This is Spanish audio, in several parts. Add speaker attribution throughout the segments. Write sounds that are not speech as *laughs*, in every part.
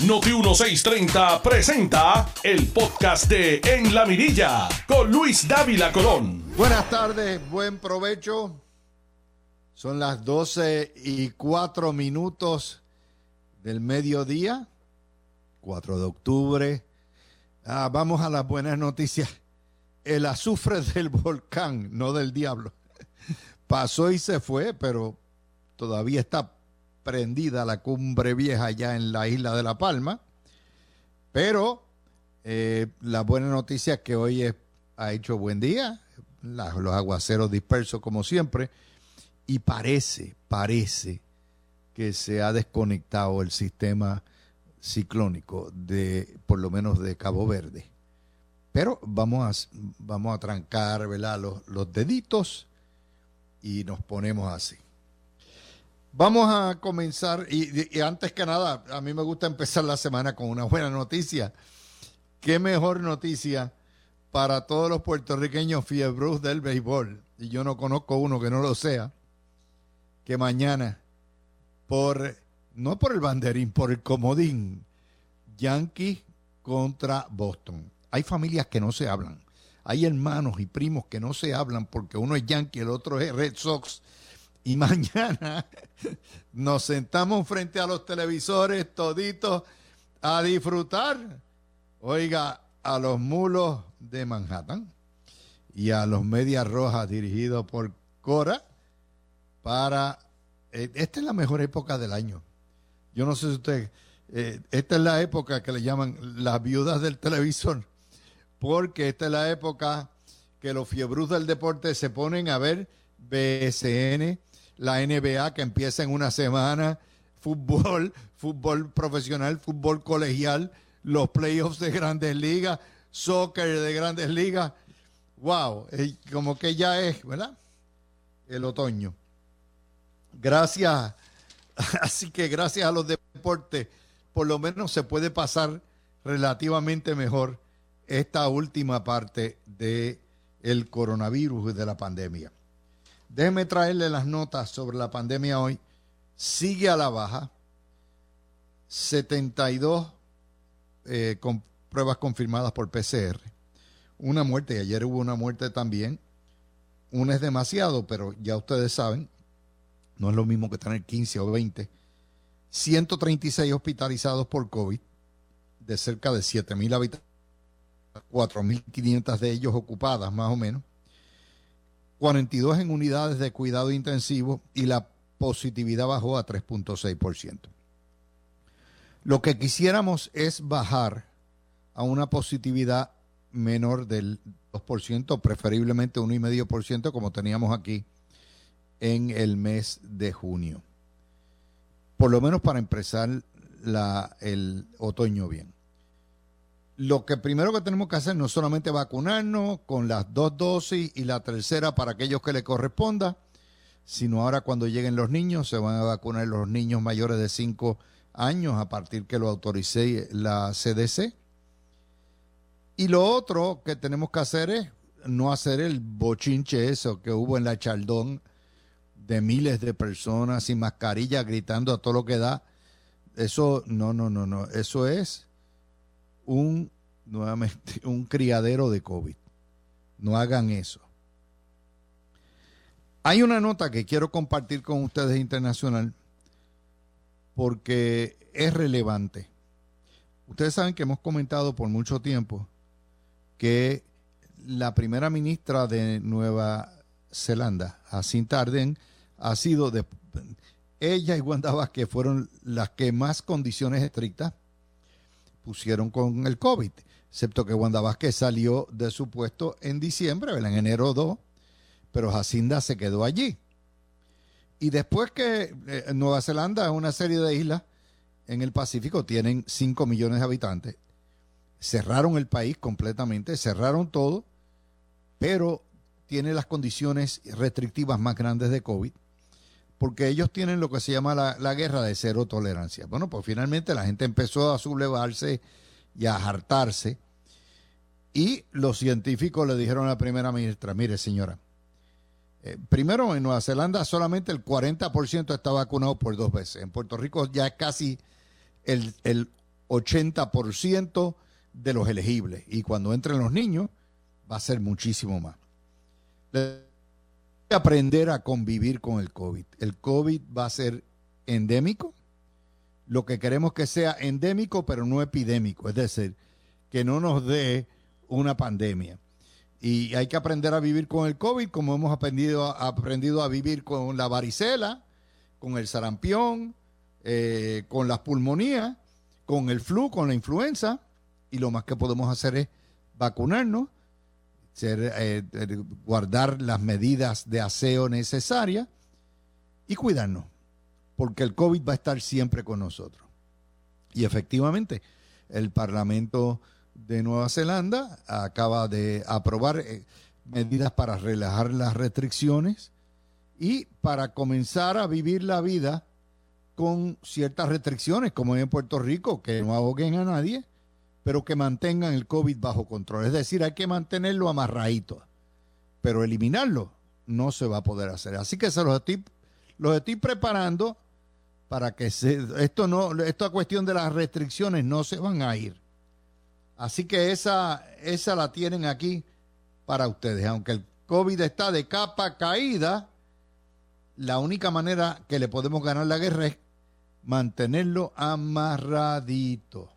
Speaker 1: Noti 1630 presenta el podcast de En la Mirilla con Luis Dávila Colón.
Speaker 2: Buenas tardes, buen provecho. Son las 12 y 4 minutos del mediodía, 4 de octubre. Ah, vamos a las buenas noticias. El azufre *laughs* del volcán, no del diablo, *laughs* pasó y se fue, pero todavía está prendida la cumbre vieja allá en la isla de La Palma. Pero eh, la buena noticia es que hoy ha hecho buen día, los aguaceros dispersos como siempre, y parece, parece que se ha desconectado el sistema ciclónico de, por lo menos de Cabo Verde. Pero vamos a, vamos a trancar Los, los deditos y nos ponemos así. Vamos a comenzar, y, antes que nada, a mí me gusta empezar la semana con una buena noticia. ¿Qué mejor noticia para todos los puertorriqueños fiebros del béisbol? Y yo no conozco uno que no lo sea, que mañana, por, no por el banderín, por el comodín, Yankees contra Boston. Hay familias que no se hablan. Hay hermanos y primos que no se hablan porque uno es Yankee, el otro es Red Sox y mañana *laughs* nos sentamos frente a los televisores toditos a disfrutar, oiga, a los mulos de Manhattan y a los medias rojas dirigidos por Cora para... Eh, esta es la mejor época del año. Yo no sé si usted... Eh, esta es la época que le llaman las viudas del televisor, porque esta es la época que los fiebrus del deporte se ponen a ver BSN, la NBA que empieza en una semana, fútbol, *laughs* fútbol profesional, fútbol colegial, los playoffs de grandes ligas, soccer de grandes ligas. Wow, como que ya es, ¿verdad? El otoño. Gracias, *laughs* así que gracias a los deportes, por lo menos se puede pasar relativamente mejor esta última parte de el coronavirus y de la pandemia. Déjeme traerle las notas sobre la pandemia hoy. Sigue a la baja. 72 eh, con pruebas confirmadas por PCR. Una muerte, y ayer hubo una muerte también. Una es demasiado, pero ya ustedes saben, no es lo mismo que tener 15 o 20. 136 hospitalizados por COVID, de cerca de 7.000 habitantes, 4.500 de ellos ocupadas más o menos. 42 en unidades de cuidado intensivo y la positividad bajó a 3.6%. Lo que quisiéramos es bajar a una positividad menor del 2%, preferiblemente 1,5% como teníamos aquí en el mes de junio. Por lo menos para empezar el otoño bien lo que primero que tenemos que hacer no solamente vacunarnos con las dos dosis y la tercera para aquellos que le corresponda, sino ahora cuando lleguen los niños, se van a vacunar los niños mayores de 5 años a partir que lo autorice la CDC. Y lo otro que tenemos que hacer es no hacer el bochinche eso que hubo en la Chaldón de miles de personas sin mascarilla gritando a todo lo que da. Eso, no, no, no, no. Eso es un, nuevamente, *laughs* un criadero de COVID. No hagan eso. Hay una nota que quiero compartir con ustedes internacional porque es relevante. Ustedes saben que hemos comentado por mucho tiempo que la primera ministra de Nueva Zelanda, Jacinta Ardern, ha sido de, ella y Wanda Vázquez fueron las que más condiciones estrictas pusieron con el COVID, excepto que Wanda Vázquez salió de su puesto en diciembre, en enero 2, pero Jacinda se quedó allí. Y después que eh, Nueva Zelanda es una serie de islas en el Pacífico, tienen 5 millones de habitantes, cerraron el país completamente, cerraron todo, pero tiene las condiciones restrictivas más grandes de COVID porque ellos tienen lo que se llama la, guerra de cero tolerancia. Bueno, pues finalmente la gente empezó a sublevarse y a hartarse. Y los científicos le dijeron a la primera ministra, mire señora, eh, primero en Nueva Zelanda solamente el 40% está vacunado por dos veces. En Puerto Rico ya casi el, el 80% de los elegibles. Y cuando entren los niños, va a ser muchísimo más. Aprender a convivir con el COVID. El COVID va a ser endémico. Lo que queremos que sea endémico, pero no epidémico. Es decir, que no nos dé una pandemia. Y hay que aprender a vivir con el COVID como hemos aprendido, aprendido a vivir con la varicela, con el sarampión, eh, con las pulmonías, con el flu, con la influenza. Y lo más que podemos hacer es vacunarnos, eh, guardar las medidas de aseo necesarias y cuidarnos, porque el COVID va a estar siempre con nosotros. Y efectivamente, el Parlamento de Nueva Zelanda acaba de aprobar eh, medidas para relajar las restricciones y para comenzar a vivir la vida con ciertas restricciones, como en Puerto Rico, que no ahoguen a nadie, pero que mantengan el COVID bajo control. Es decir, hay que mantenerlo amarradito, pero eliminarlo no se va a poder hacer. Así que se los estoy, los estoy preparando para que se, esto no, esta cuestión de las restricciones no se van a ir. Así que esa, esa la tienen aquí para ustedes. Aunque el COVID está de capa caída, la única manera que le podemos ganar la guerra es mantenerlo amarradito.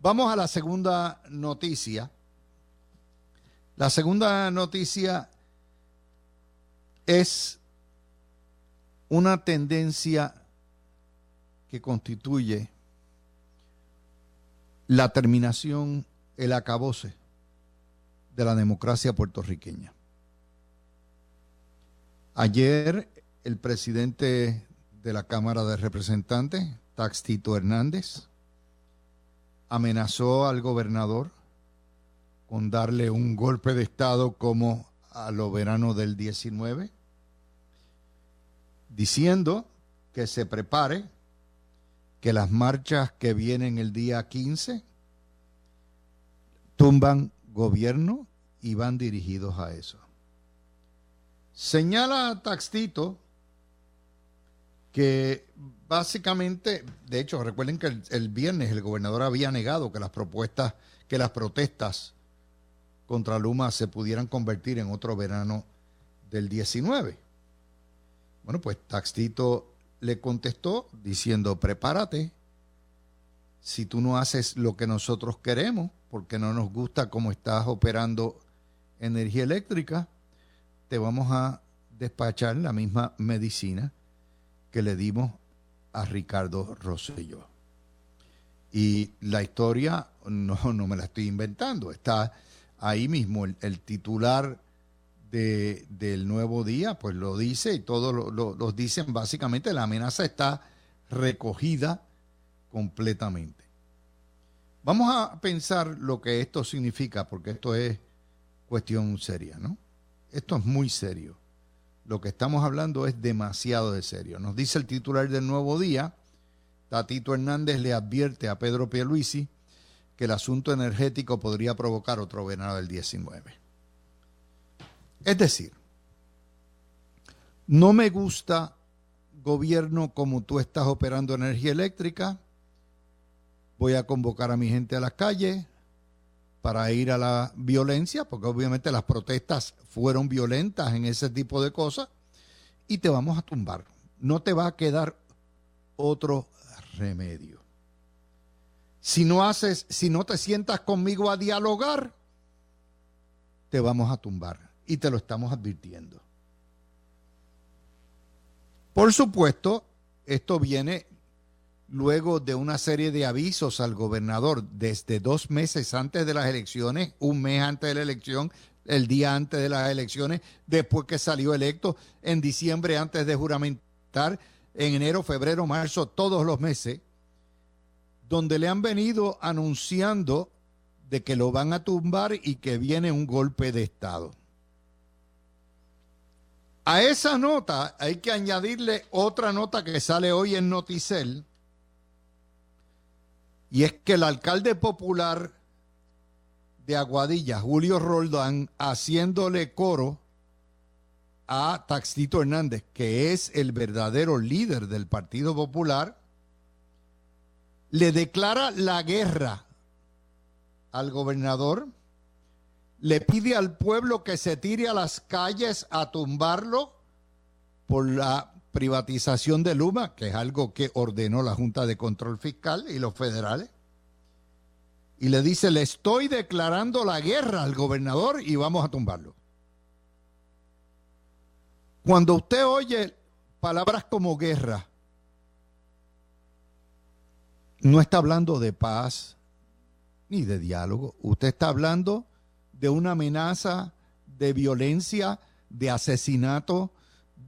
Speaker 2: Vamos a la segunda noticia. La segunda noticia es una tendencia que constituye la terminación, el acabose de la democracia puertorriqueña. Ayer el presidente de la Cámara de Representantes, Taxito Hernández, amenazó al gobernador con darle un golpe de Estado como a lo verano del 19, diciendo que se prepare que las marchas que vienen el día 15 tumban gobierno y van dirigidos a eso. Señala Taxito que básicamente, de hecho, recuerden que el, viernes el gobernador había negado que las propuestas, que las protestas contra Luma se pudieran convertir en otro verano del 19. Bueno, pues Taxito le contestó diciendo, prepárate, si tú no haces lo que nosotros queremos, porque no nos gusta cómo estás operando energía eléctrica, te vamos a despachar la misma medicina que le dimos a Ricardo Rosselló. Y la historia no, no me la estoy inventando, está ahí mismo el titular del nuevo día, pues lo dice y todos lo, dicen básicamente, la amenaza está recogida completamente. Vamos a pensar lo que esto significa, porque esto es cuestión seria, ¿no? Esto es muy serio. Lo que estamos hablando es demasiado de serio. Nos dice el titular del Nuevo Día, Tatito Hernández le advierte a Pedro Pierluisi que el asunto energético podría provocar otro venado del 19. Es decir, no me gusta gobierno como tú estás operando energía eléctrica, voy a convocar a mi gente a las calles para ir a la violencia, porque obviamente las protestas fueron violentas en ese tipo de cosas, y te vamos a tumbar. No te va a quedar otro remedio. Si no haces, si no te sientas conmigo a dialogar, te vamos a tumbar y te lo estamos advirtiendo. Por supuesto, esto viene luego de una serie de avisos al gobernador desde dos meses antes de las elecciones, un mes antes de la elección, el día antes de las elecciones, después que salió electo, en diciembre antes de juramentar, en enero, febrero, marzo, todos los meses, donde le han venido anunciando de que lo van a tumbar y que viene un golpe de Estado. A esa nota hay que añadirle otra nota que sale hoy en Noticel, y es que el alcalde popular de Aguadilla, Julio Roldán, haciéndole coro a Taxito Hernández, que es el verdadero líder del Partido Popular, le declara la guerra al gobernador, le pide al pueblo que se tire a las calles a tumbarlo por la privatización de Luma, que es algo que ordenó la Junta de Control Fiscal y los federales. Y le dice, le estoy declarando la guerra al gobernador y vamos a tumbarlo. Cuando usted oye palabras como guerra, no está hablando de paz ni de diálogo. Usted está hablando de una amenaza de violencia, de asesinato,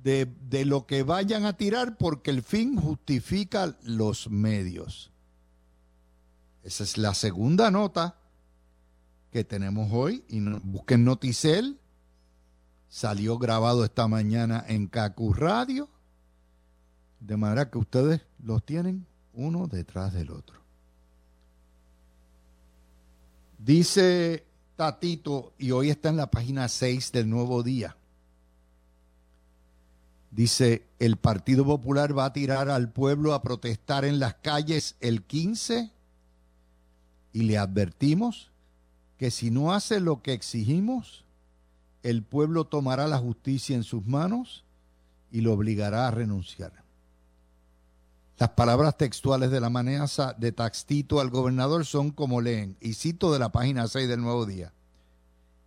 Speaker 2: de, de, lo que vayan a tirar porque el fin justifica los medios. Esa es la segunda nota que tenemos hoy. Y busquen Noticel. Salió grabado esta mañana en Cacu Radio. De manera que ustedes los tienen uno detrás del otro. Dice Tatito, y hoy está en la página 6 del Nuevo Día. Dice, el Partido Popular va a tirar al pueblo a protestar en las calles el 15 y le advertimos que si no hace lo que exigimos, el pueblo tomará la justicia en sus manos y lo obligará a renunciar. Las palabras textuales de la amenaza de Taxtito al gobernador son como leen, y cito de la página 6 del Nuevo Día,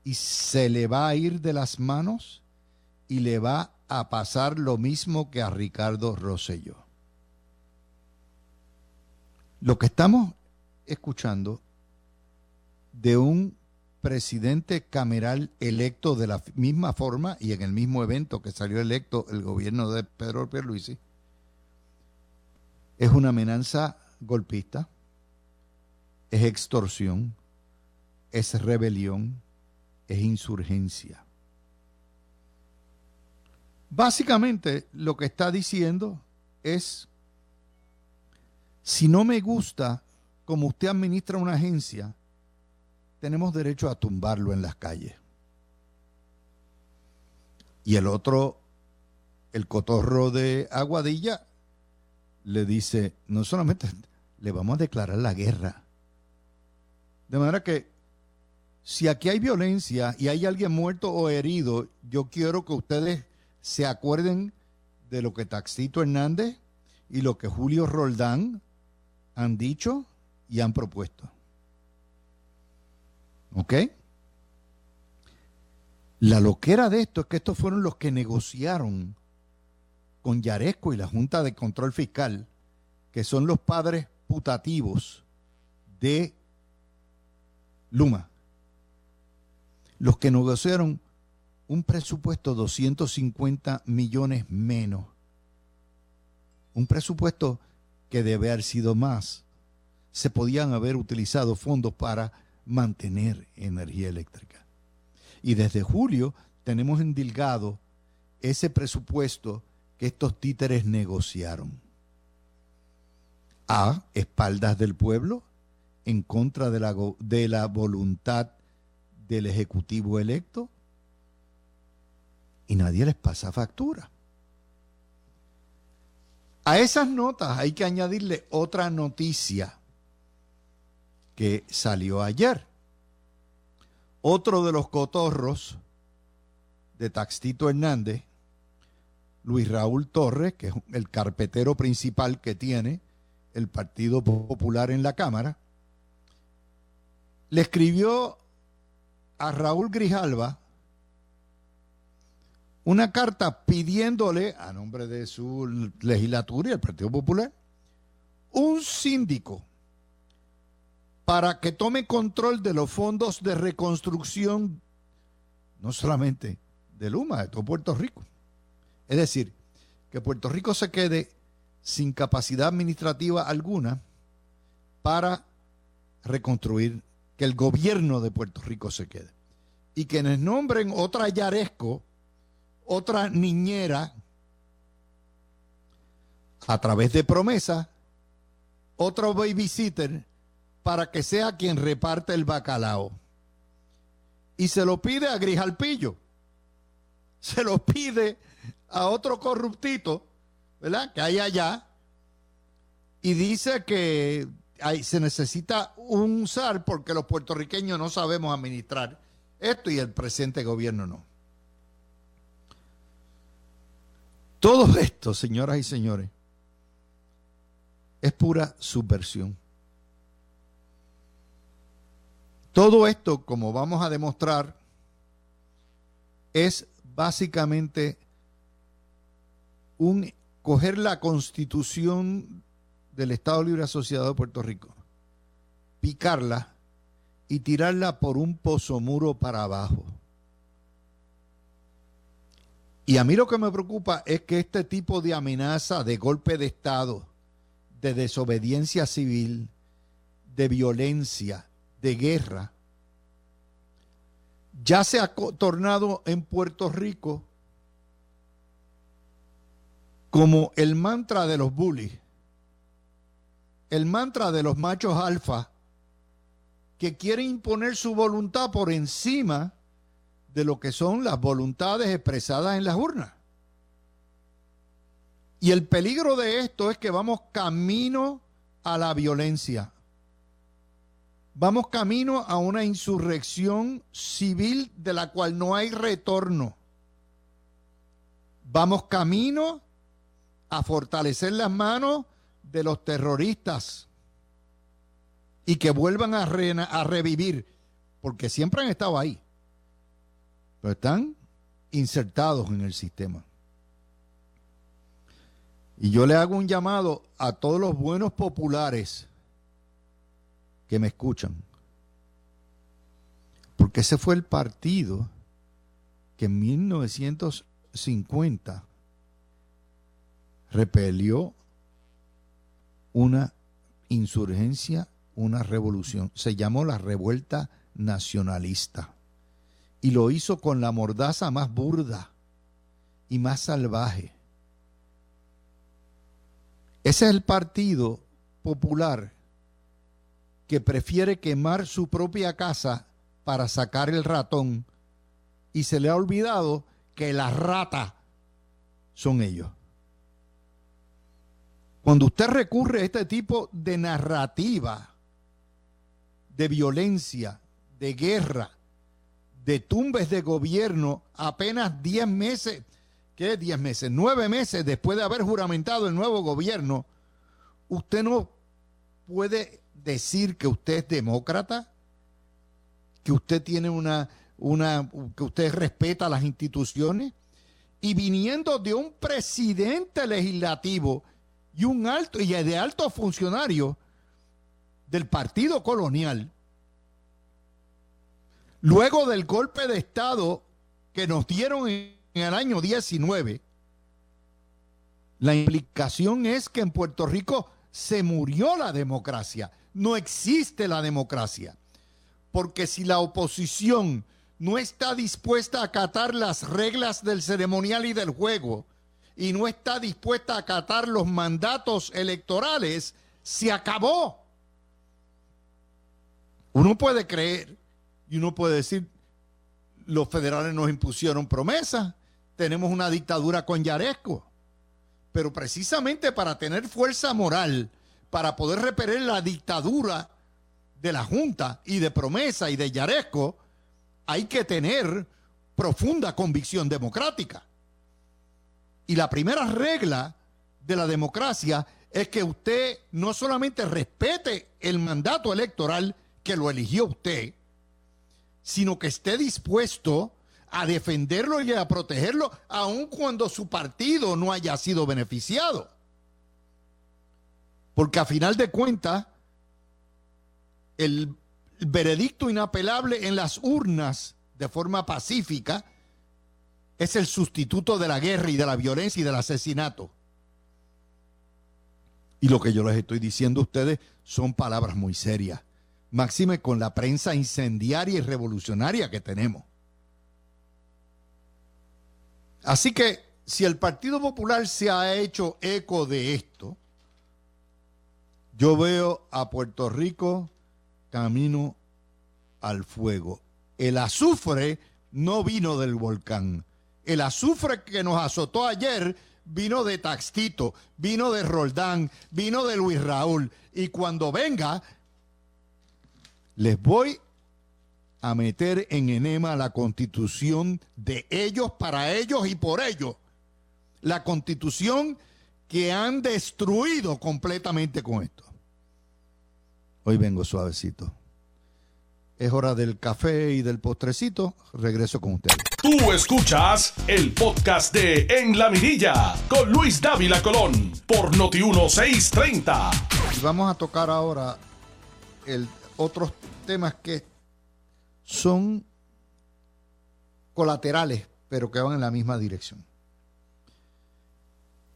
Speaker 2: y se le va a ir de las manos y le va a pasar lo mismo que a Ricardo Rosselló. Lo que estamos escuchando de un presidente cameral electo de la misma forma y en el mismo evento que salió electo el gobierno de Pedro Pierluisi, es una amenaza golpista, es extorsión, es rebelión, es insurgencia. Básicamente lo que está diciendo es, si no me gusta como usted administra una agencia, tenemos derecho a tumbarlo en las calles. Y el otro, el cotorro de Aguadilla, le dice, no solamente le vamos a declarar la guerra. De manera que si aquí hay violencia y hay alguien muerto o herido, yo quiero que ustedes se acuerden de lo que Taxito Hernández y lo que Julio Roldán han dicho y han propuesto. ¿Ok? La loquera de esto es que estos fueron los que negociaron con Yaresco y la Junta de Control Fiscal, que son los padres putativos de Luma, los que negociaron un presupuesto 250 millones menos, un presupuesto que debe haber sido más. Se podían haber utilizado fondos para mantener energía eléctrica. Y desde julio tenemos endilgado ese presupuesto que estos títeres negociaron. A espaldas del pueblo, en contra de la, de la voluntad del Ejecutivo electo, y nadie les pasa factura. A esas notas hay que añadirle otra noticia que salió ayer. Otro de los cotorros de Taxito Hernández, Luis Raúl Torres, que es el carpetero principal que tiene el Partido Popular en la Cámara, le escribió a Raúl Grijalva una carta pidiéndole, a nombre de su legislatura y el Partido Popular, un síndico para que tome control de los fondos de reconstrucción, no solamente de Luma, de todo Puerto Rico. Es decir, que Puerto Rico se quede sin capacidad administrativa alguna para reconstruir, que el gobierno de Puerto Rico se quede. Y quienes nombren otra Yaresco, otra niñera, a través de promesa, otro babysitter, para que sea quien reparte el bacalao. Y se lo pide a Grijalpillo. *laughs* Se lo pide a otro corruptito, ¿verdad? Que hay allá. Y dice que se necesita usar porque los puertorriqueños no sabemos administrar esto y el presente gobierno no. Todo esto, señoras y señores, es pura subversión. Todo esto, como vamos a demostrar, es básicamente un coger la constitución del Estado Libre Asociado de Puerto Rico, picarla y tirarla por un pozo muro para abajo. Y a mí lo que me preocupa es que este tipo de amenaza de golpe de Estado, de desobediencia civil, de violencia, de guerra, ya se ha tornado en Puerto Rico como el mantra de los bullies, el mantra de los machos alfa que quieren imponer su voluntad por encima de lo que son las voluntades expresadas en las urnas. Y el peligro de esto es que vamos camino a la violencia. Vamos camino a una insurrección civil de la cual no hay retorno. Vamos camino a fortalecer las manos de los terroristas y que vuelvan a, a revivir, porque siempre han estado ahí pero están insertados en el sistema. Y yo le hago un llamado a todos los buenos populares que me escuchan. Porque ese fue el partido que en 1950 repelió una insurgencia, una revolución. Se llamó la revuelta nacionalista y lo hizo con la mordaza más burda y más salvaje. Ese es el partido popular que prefiere quemar su propia casa para sacar el ratón y se le ha olvidado que la rata son ellos. Cuando usted recurre a este tipo de narrativa, de violencia, de guerra, de tumbes de gobierno apenas 10 meses, ¿qué 10 meses? 9 meses después de haber juramentado el nuevo gobierno, usted no puede decir que usted es demócrata, que usted tiene una, una, que usted respeta las instituciones, y viniendo de un presidente legislativo y un alto y de alto funcionario del partido colonial, Luego del golpe de Estado que nos dieron en, el año 19, la implicación es que en Puerto Rico se murió la democracia. No existe la democracia. Porque si la oposición no está dispuesta a acatar las reglas del ceremonial y del juego y no está dispuesta a acatar los mandatos electorales, se acabó. Uno puede creer y uno puede decir, los federales nos impusieron promesas, tenemos una dictadura con Yaresco. Pero precisamente para tener fuerza moral, para poder repeler la dictadura de la Junta y de promesa y de Yaresco, hay que tener profunda convicción democrática. Y la primera regla de la democracia es que usted no solamente respete el mandato electoral que lo eligió usted, sino que esté dispuesto a defenderlo y a protegerlo, aun cuando su partido no haya sido beneficiado. Porque a final de cuentas, el veredicto inapelable en las urnas de forma pacífica es el sustituto de la guerra y de la violencia y del asesinato. Y lo que yo les estoy diciendo a ustedes son palabras muy serias máxime con la prensa incendiaria y revolucionaria que tenemos. Así que si el Partido Popular se ha hecho eco de esto, yo veo a Puerto Rico camino al fuego. El azufre no vino del volcán. El azufre que nos azotó ayer vino de Taxito, vino de Roldán, vino de Luis Raúl. Y cuando venga, les voy a meter en enema la constitución de ellos, para ellos y por ellos. La constitución que han destruido completamente con esto. Hoy vengo suavecito. Es hora del café y del postrecito. Regreso con ustedes.
Speaker 1: Tú escuchas el podcast de En la Mirilla con Luis Dávila Colón por Noti 1630.
Speaker 2: Vamos a tocar ahora el, otros temas que son colaterales, pero que van en la misma dirección.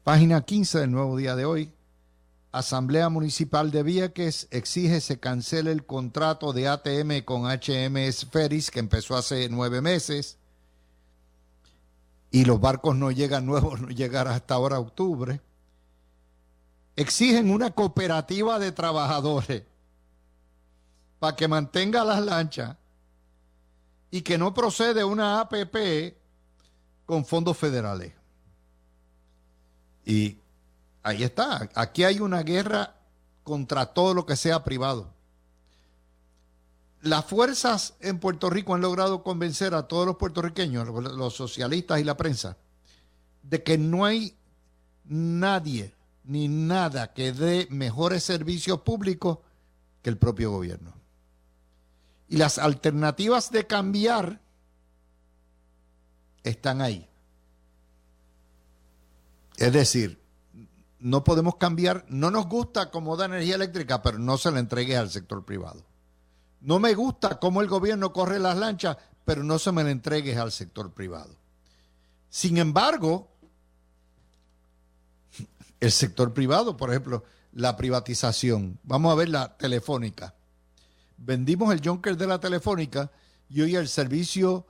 Speaker 2: Página 15 del nuevo día de hoy. Asamblea Municipal de Vieques exige se cancele el contrato de ATM con HMS Ferris que empezó hace nueve meses y los barcos no llegan nuevos, *laughs* no llegarán hasta ahora octubre. Exigen una cooperativa de trabajadores para que mantenga las lanchas y que no procede una APP con fondos federales. Y Ahí está. Aquí hay una guerra contra todo lo que sea privado. Las fuerzas en Puerto Rico han logrado convencer a todos los puertorriqueños, los socialistas y la prensa, de que no hay nadie ni nada que dé mejores servicios públicos que el propio gobierno. Y las alternativas de cambiar están ahí. Es decir, no podemos cambiar, no nos gusta cómo da energía eléctrica, pero no se la entregue al sector privado. No me gusta cómo el gobierno corre las lanchas, pero no se me la entregues al sector privado. Sin embargo, el sector privado, por ejemplo, la privatización, vamos a ver la telefónica. Vendimos el Junker de la telefónica y hoy el servicio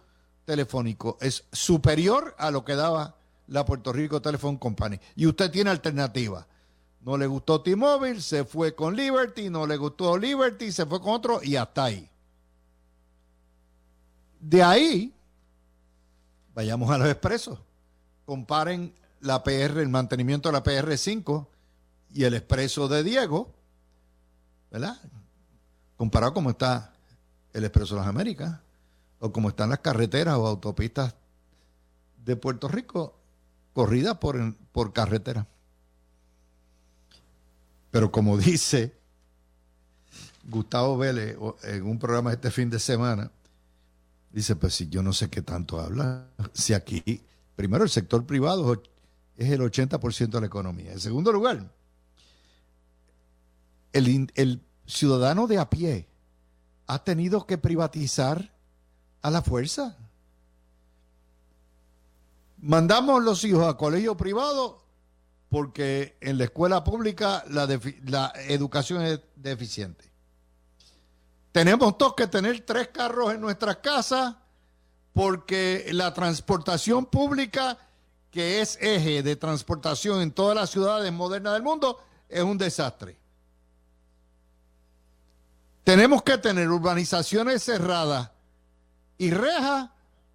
Speaker 2: telefónico es superior a lo que daba la Puerto Rico Telephone Company. Y usted tiene alternativa. No le gustó T-Mobile, se fue con Liberty, no le gustó Liberty, se fue con otro y hasta ahí. De ahí, vayamos a los expresos. Comparen la PR, el mantenimiento de la PR5 y el expreso de Diego, ¿verdad? Comparado como está el expreso de las Américas o como están las carreteras o autopistas de Puerto Rico, corrida por, por carretera. Pero como *laughs* dice Gustavo Vélez en un programa este fin de semana, dice, pues si yo no sé qué tanto habla, si aquí, primero el sector privado es el 80% de la economía. En segundo lugar, el, el ciudadano de a pie ha tenido que privatizar a la fuerza. Mandamos los hijos a colegio privado porque en la escuela pública la, educación es deficiente. Tenemos todos que tener tres carros en nuestras casas porque la transportación pública, que es eje de transportación en todas las ciudades modernas del mundo, es un desastre. Tenemos que tener urbanizaciones cerradas y rejas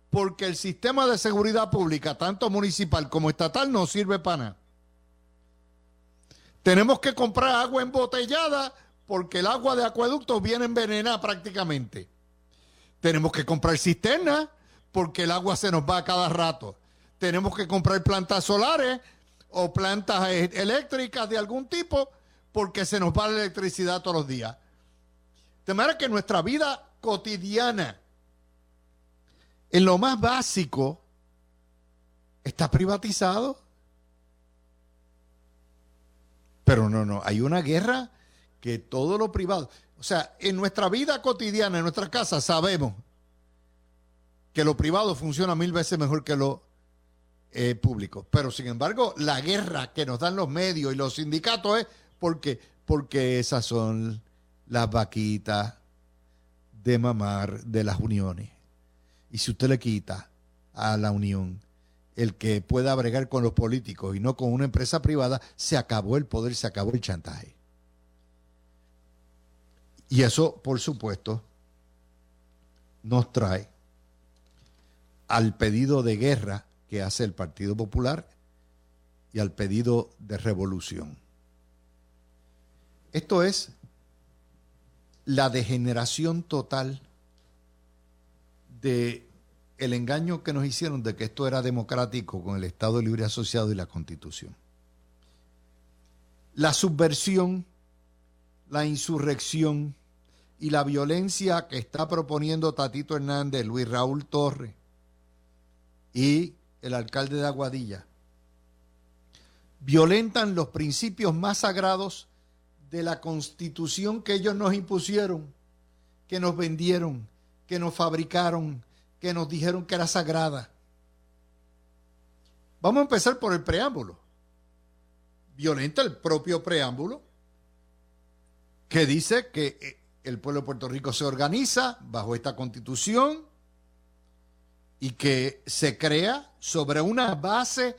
Speaker 2: porque el sistema de seguridad pública, tanto municipal como estatal, no sirve para nada. Tenemos que comprar agua embotellada porque el agua de acueducto viene envenenada prácticamente. Tenemos que comprar cisternas porque el agua se nos va a cada rato. Tenemos que comprar plantas solares o plantas e-, eléctricas de algún tipo porque se nos va la electricidad todos los días. De manera que nuestra vida cotidiana en lo más básico, está privatizado. Pero no, no, hay una guerra que todo lo privado, o sea, en nuestra vida cotidiana, en nuestra casa, sabemos que lo privado funciona mil veces mejor que lo eh, público. Pero sin embargo, la guerra que nos dan los medios y los sindicatos es porque, porque esas son las vaquitas de mamar de las uniones. Y si usted le quita a la Unión el que pueda bregar con los políticos y no con una empresa privada, se acabó el poder, se acabó el chantaje. Y eso, por supuesto, nos trae al pedido de guerra que hace el Partido Popular y al pedido de revolución. Esto es la degeneración total de el engaño que nos hicieron de que esto era democrático con el Estado Libre Asociado y la Constitución. La subversión, la insurrección y la violencia que está proponiendo Tatito Hernández, Luis Raúl Torre y el alcalde de Aguadilla violentan los principios más sagrados de la constitución que ellos nos impusieron, que nos vendieron, que nos fabricaron, que nos dijeron que era sagrada. Vamos a empezar por el preámbulo. Violenta el propio preámbulo que dice que eh, el pueblo de Puerto Rico se organiza bajo esta constitución y que se crea sobre una base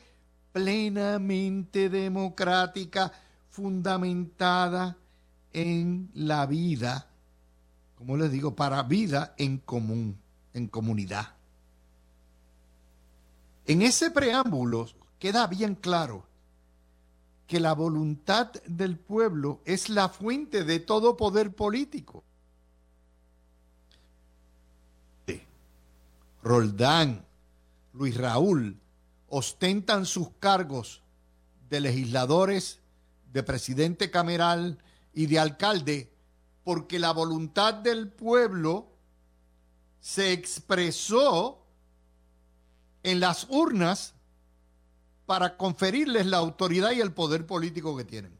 Speaker 2: plenamente democrática fundamentada en la vida, como les digo, para vida en común, en comunidad. En ese preámbulo queda bien claro que la voluntad del pueblo es la fuente de todo poder político. Roldán, Luis Raúl, ostentan sus cargos de legisladores de presidente cameral y de alcalde, porque la voluntad del pueblo se expresó en las urnas para conferirles la autoridad y el poder político que tienen.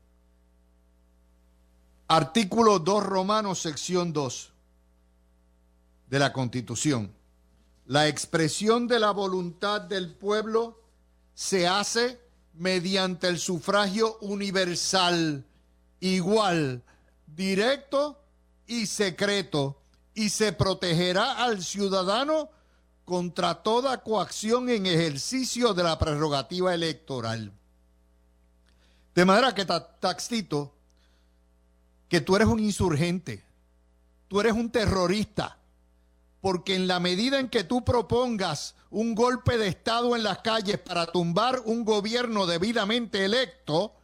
Speaker 2: Artículo 2 Romanos, sección 2 de la Constitución. La expresión de la voluntad del pueblo se hace mediante el sufragio universal, igual, directo y secreto, y se protegerá al ciudadano contra toda coacción en ejercicio de la prerrogativa electoral. De manera que, Taxito, que tú eres un insurgente, tú eres un terrorista, porque en la medida en que tú propongas un golpe de Estado en las calles para tumbar un gobierno debidamente electo,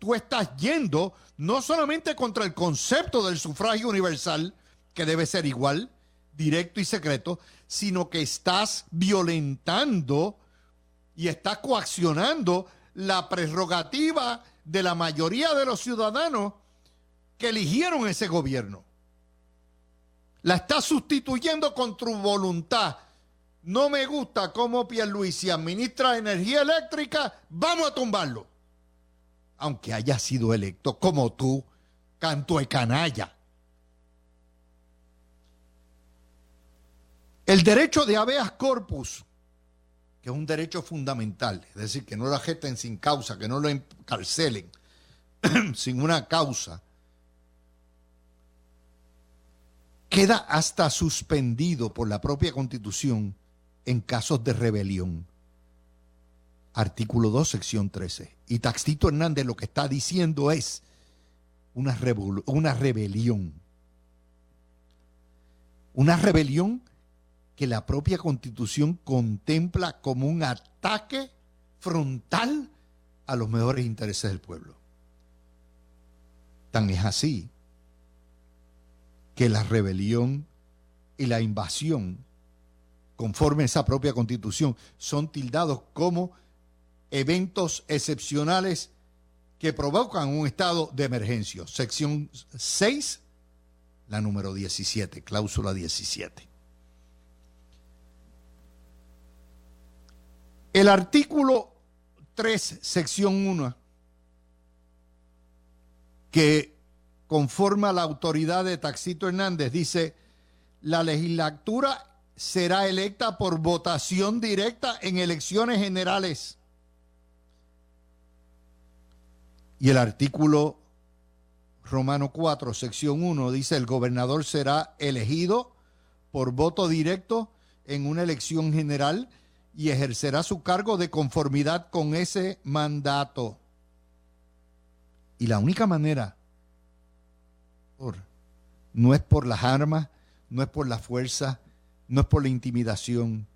Speaker 2: tú estás yendo no solamente contra el concepto del sufragio universal, que debe ser igual, directo y secreto, sino que estás violentando y estás coaccionando la prerrogativa de la mayoría de los ciudadanos que eligieron ese gobierno la está sustituyendo con tu voluntad. No me gusta cómo Pierluisi administra energía eléctrica, vamos a tumbarlo. Aunque haya sido electo como tú, canto de canalla. El derecho de habeas corpus, que es un derecho fundamental, es decir, que no lo ajeten sin causa, que no lo encarcelen *clears throat* sin una causa, queda hasta suspendido por la propia constitución en casos de rebelión. Artículo 2, sección 13. Y Taxito Hernández lo que está diciendo es una, una rebelión. Una rebelión que la propia constitución contempla como un ataque frontal a los mejores intereses del pueblo. Tan es así que la rebelión y la invasión, conforme a esa propia constitución, son tildados como eventos excepcionales que provocan un estado de emergencia. Sección 6, la número 17, cláusula 17. El artículo 3, sección 1, que conforma la autoridad de Taxito Hernández, dice, la legislatura será electa por votación directa en elecciones generales. Y el artículo Romano 4, sección 1, dice, el gobernador será elegido por voto directo en una elección general y ejercerá su cargo de conformidad con ese mandato. Y la única manera no es por las armas, no es por la fuerza, no es por la intimidación.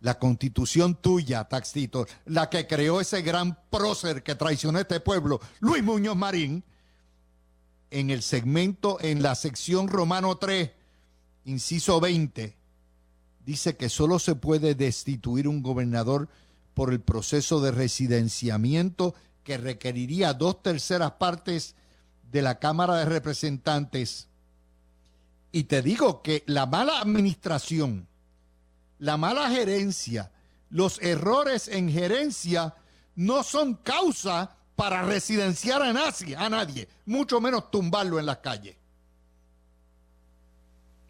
Speaker 2: la constitución tuya, Taxito, la que creó ese gran prócer que traicionó a este pueblo, Luis Muñoz Marín, en el segmento, en la sección Romano 3, inciso 20, dice que solo se puede destituir un gobernador por el proceso de residenciamiento que requeriría dos terceras partes de la Cámara de Representantes. Y te digo que la mala administración, la mala gerencia, los errores en gerencia no son causa para residenciar a nadie, a nadie, mucho menos tumbarlo en las calles.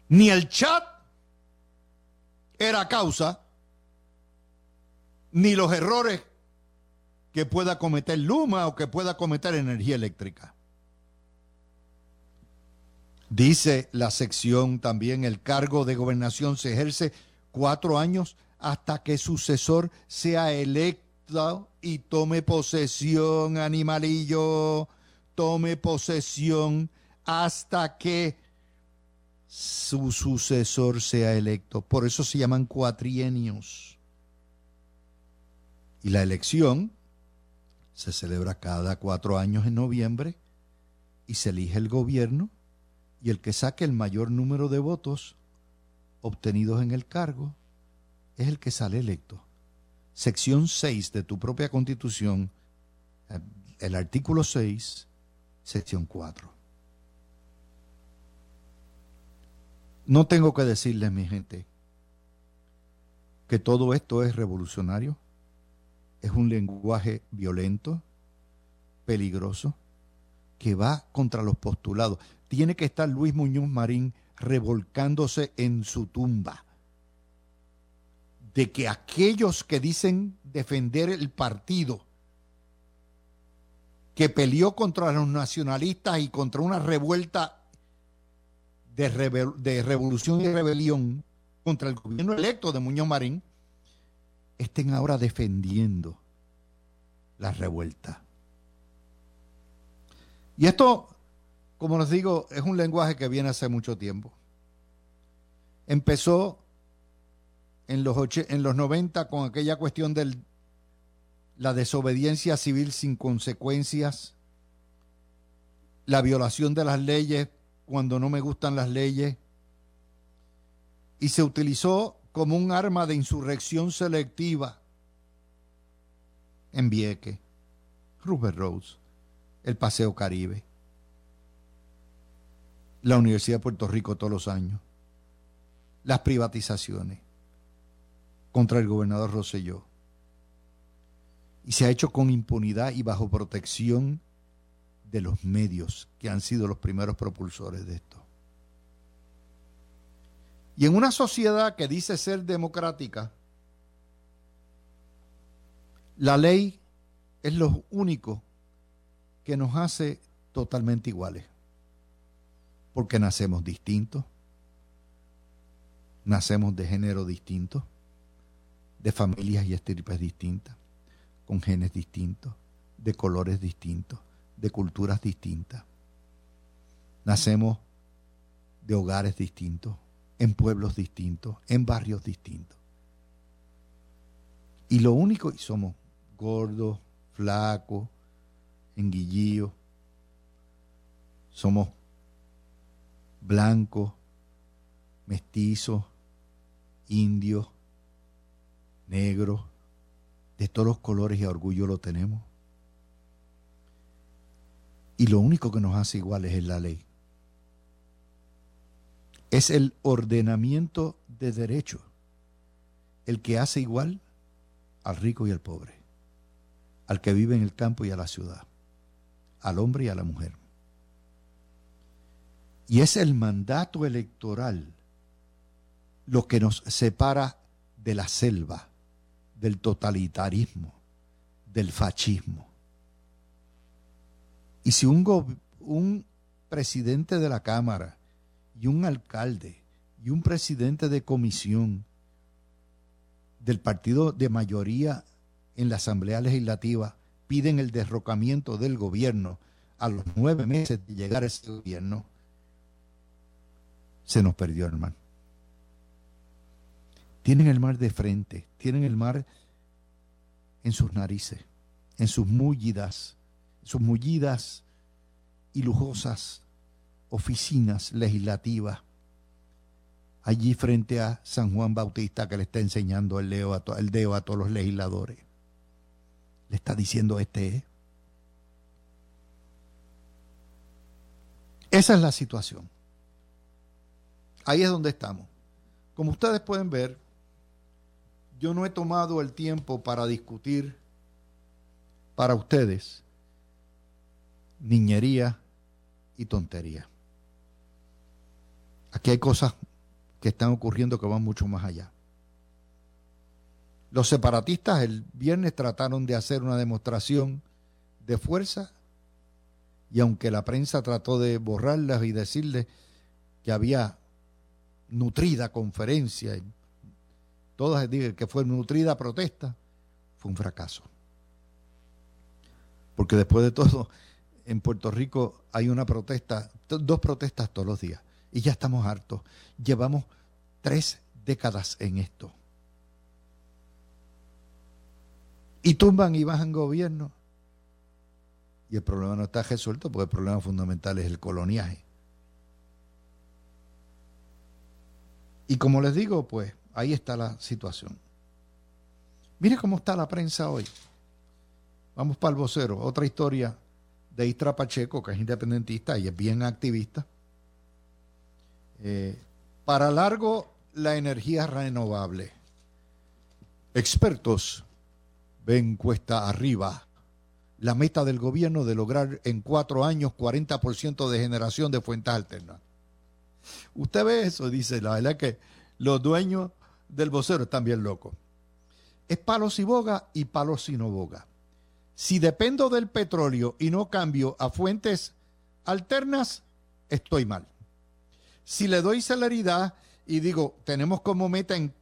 Speaker 2: Ni el chat era causa, ni los errores que pueda cometer Luma o que pueda cometer energía eléctrica. Dice la sección también, el cargo de gobernación se ejerce cuatro años hasta que sucesor sea electo y tome posesión, animalillo, tome posesión hasta que su sucesor sea electo. Por eso se llaman cuatrienios. Y la elección se celebra cada cuatro años en noviembre y se elige el gobierno y el que saque el mayor número de votos obtenidos en el cargo es el que sale electo. Sección 6 de tu propia constitución, el artículo 6, sección 4. No tengo que decirles, mi gente, que todo esto es revolucionario, es un lenguaje violento, peligroso, que va contra los postulados. Tiene que estar Luis Muñoz Marín revolcándose en su tumba de que aquellos que dicen defender el partido que peleó contra los nacionalistas y contra una revuelta de, revolución y rebelión contra el gobierno electo de Muñoz Marín, estén ahora defendiendo la revuelta. Y esto, como les digo, es un lenguaje que viene hace mucho tiempo. Empezó en los, los 90 con aquella cuestión de la desobediencia civil sin consecuencias, la violación de las leyes cuando no me gustan las leyes, y se utilizó como un arma de insurrección selectiva en Vieque, Rupert Rose el Paseo Caribe, la Universidad de Puerto Rico todos los años, las privatizaciones contra el gobernador Rosselló. Y se ha hecho con impunidad y bajo protección de los medios que han sido los primeros propulsores de esto. Y en una sociedad que dice ser democrática, la ley es lo único que nos hace totalmente iguales. Porque nacemos distintos, nacemos de género distinto, de familias y estirpes distintas, con genes distintos, de colores distintos, de culturas distintas. Nacemos de hogares distintos, en pueblos distintos, en barrios distintos. Y lo único, y somos gordos, flacos, en Guillío. Somos blancos, mestizos, indios, negros, de todos los colores y orgullo lo tenemos. Y lo único que nos hace iguales es la ley. Es el ordenamiento de derecho el que hace igual al rico y al pobre, al que vive en el campo y a la ciudad al hombre y a la mujer. Y es el mandato electoral lo que nos separa de la selva, del totalitarismo, del fascismo. Y si un, un presidente de la Cámara y un alcalde y un presidente de comisión del partido de mayoría en la Asamblea Legislativa piden el derrocamiento del gobierno a los nueve meses de llegar a ese gobierno, se nos perdió, hermano. Tienen el mar de frente, tienen el mar en sus narices, en sus mullidas, sus mullidas y lujosas oficinas legislativas, allí frente a San Juan Bautista que le está enseñando el, dedo a, el dedo a todos los legisladores. Le está diciendo este. ¿eh? Esa es la situación. Ahí es donde estamos. Como ustedes pueden ver, yo no he tomado el tiempo para discutir para ustedes niñería y tontería. Aquí hay cosas que están ocurriendo que van mucho más allá. Los separatistas el viernes trataron de hacer una demostración de fuerza y aunque la prensa trató de borrarlas y decirles que había nutrida conferencia, todas digan que fue nutrida protesta, fue un fracaso. Porque después de todo, en Puerto Rico hay una protesta, dos protestas todos los días, y ya estamos hartos. Llevamos tres décadas en esto. Y tumban y bajan gobierno. Y el problema no está resuelto porque el problema fundamental es el coloniaje. Y como les digo, pues ahí está la situación. Mire cómo está la prensa hoy. Vamos para el vocero. Otra historia de Istra Pacheco, que es independentista y es bien activista. Eh, para largo, la energía renovable. Expertos ven cuesta arriba la meta del gobierno de lograr en cuatro años 40% de generación de fuentes alternas. Usted ve eso, dice, la verdad que los dueños del vocero están bien locos. Es palos y boga y palos y no boga. Si dependo del petróleo y no cambio a fuentes alternas, estoy mal. Si le doy celeridad y digo, tenemos como meta en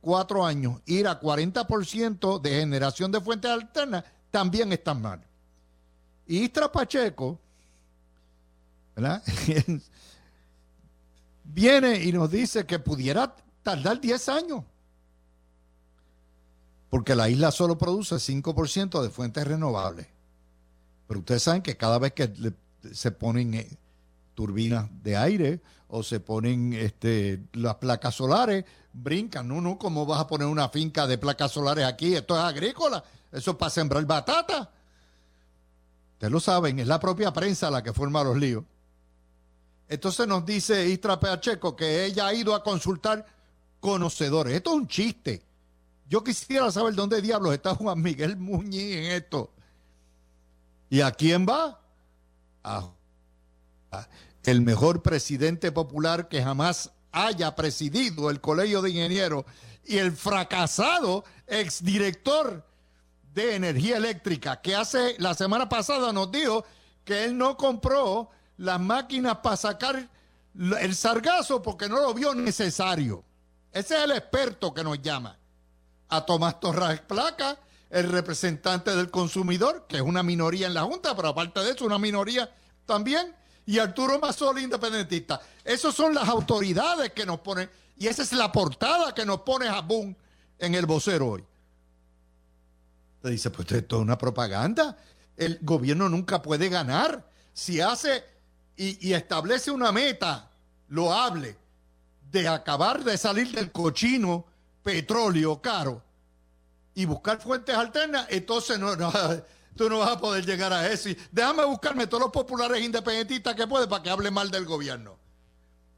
Speaker 2: cuatro años ir a 40% de generación de fuentes alternas, también están mal. Y Istra Pacheco, ¿verdad? *laughs* viene y nos dice que pudiera tardar 10 años. Porque la isla solo produce 5% de fuentes renovables. Pero ustedes saben que cada vez que se ponen eh, turbinas de aire o se ponen este, las placas solares, brincan. No, no, ¿cómo vas a poner una finca de placas solares aquí? Esto es agrícola. Eso es para sembrar batata. Ustedes lo saben, es la propia prensa la que forma los líos. Entonces nos dice Istra Pacheco que ella ha ido a consultar conocedores. Esto es un chiste. Yo quisiera saber dónde diablos está Juan Miguel Muñiz en esto. ¿Y a quién va? A el mejor presidente popular que jamás haya presidido el Colegio de Ingenieros y el fracasado exdirector de energía eléctrica que hace la semana pasada nos dijo que él no compró las máquinas para sacar el sargazo porque no lo vio necesario. Ese es el experto que nos llama. A Tomás Torres Placa, el representante del consumidor, que es una minoría en la Junta, pero aparte de eso, una minoría también y Arturo Mazzoli independentista. Esas son las autoridades que nos ponen, y esa es la portada que nos pone Jabún en el vocero hoy. Te dice, pues esto es una propaganda. El gobierno nunca puede ganar. Si hace y, y establece una meta loable de acabar de salir del cochino petróleo caro y buscar fuentes alternas, entonces no, *laughs* tú no vas a poder llegar a eso. déjame buscarme todos los populares independentistas que puede para que hable mal del gobierno.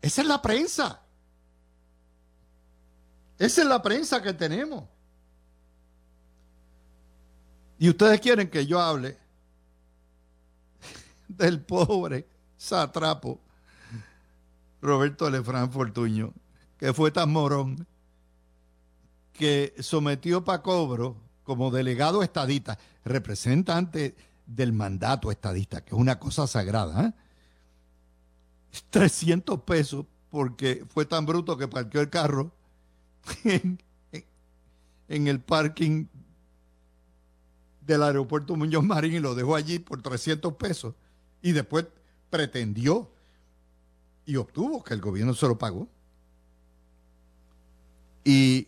Speaker 2: Esa es la prensa. Esa es la prensa que tenemos. Y ustedes quieren que yo hable *laughs* del pobre satrapo Roberto Lefran Fortuño, que fue tan morón que sometió para cobro como delegado estadista, representante del mandato estadista, que es una cosa sagrada, 300 ¿eh? pesos porque fue tan bruto que parqueó el carro *laughs* en, en, el parking del aeropuerto Muñoz Marín y lo dejó allí por 300 pesos y después pretendió y obtuvo que el gobierno se lo pagó. Y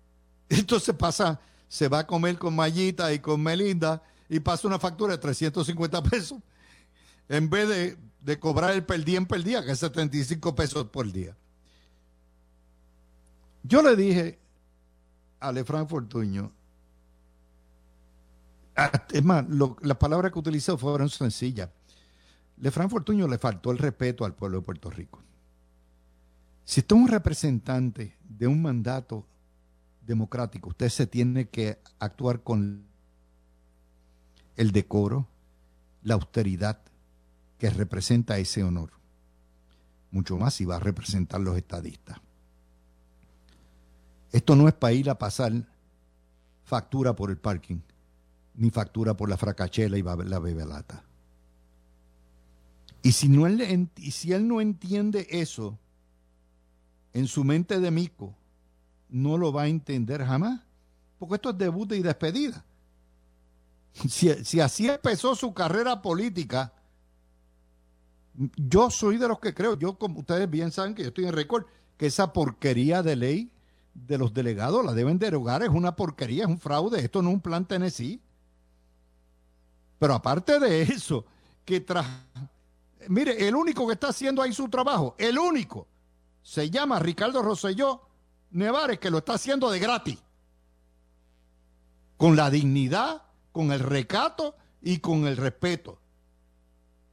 Speaker 2: *laughs* Entonces pasa, se va a comer con Mayita y con Melinda y pasa una factura de 350 pesos en vez de, de cobrar el per diem per día, que es 75 pesos por día. Yo le dije a Lefran Fortuño, es más, las palabras que utilizó fueron sencillas. Lefran Fortuño le faltó el respeto al pueblo de Puerto Rico. Si usted es un representante de un mandato democrático, usted se tiene que actuar con el decoro, la austeridad que representa ese honor. Mucho más si va a representar los estadistas. Esto no es para ir a pasar factura por el parking, ni factura por la fracachela y la bebelata. Y si, él, no entiende eso en su mente de mico, no lo va a entender jamás. Porque esto es debut y despedida. *laughs* Si, si así empezó su carrera política, yo soy de los que creo, yo como ustedes bien saben que yo estoy en récord, que esa porquería de ley de los delegados la deben derogar, es una porquería, es un fraude, esto no es un plan Tennessee. Pero aparte de eso, que tras... Mire, el único que está haciendo ahí su trabajo, el único, se llama Ricardo Rosselló Nevares, que lo está haciendo de gratis. Con la dignidad, con el recato y con el respeto.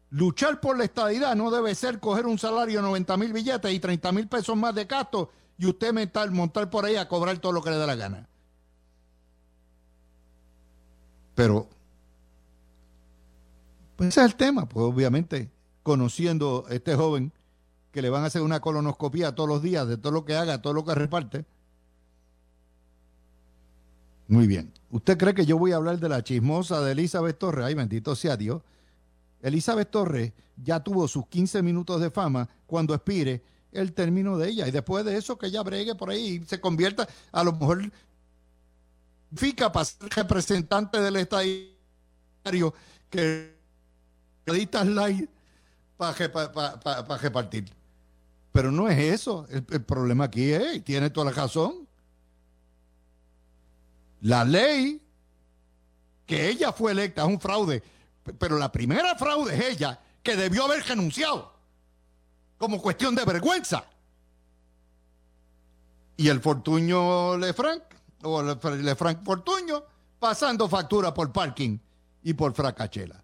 Speaker 2: Luchar por la estadidad no debe ser coger un salario de 90 mil billetes y 30 mil pesos más de gasto y usted montar, montar por ahí a cobrar todo lo que le dé la gana. Pero, pues ese es el tema, pues obviamente, conociendo a este joven que le van a hacer una colonoscopia todos los días de todo lo que haga, todo lo que reparte. Muy bien. ¿Usted cree que yo voy a hablar de la chismosa de Elizabeth Torres? Ay, bendito sea Dios. Elizabeth Torres ya tuvo sus 15 minutos de fama cuando expire el término de ella. Y después de eso, que ella bregue por ahí y se convierta, a lo mejor, fica para ser representante del estadio que edita like para pa, repartir. Pero no es eso. El, problema aquí es, y tiene toda la razón. La ley que ella fue electa es un fraude. Pero la primera fraude es ella, que debió haber renunciado como cuestión de vergüenza. Y el Fortuño Lefranc, o Lefranc Fortuño, pasando factura por parking y por fracachela.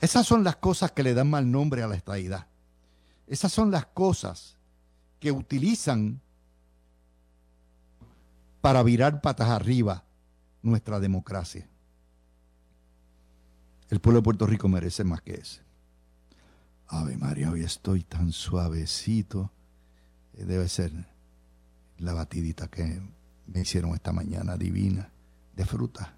Speaker 2: Esas son las cosas que le dan mal nombre a la estadidad. Esas son las cosas que utilizan para virar patas arriba nuestra democracia. El pueblo de Puerto Rico merece más que ese. Ave María, hoy estoy tan suavecito. Eh, debe ser la batidita que me hicieron esta mañana divina de fruta.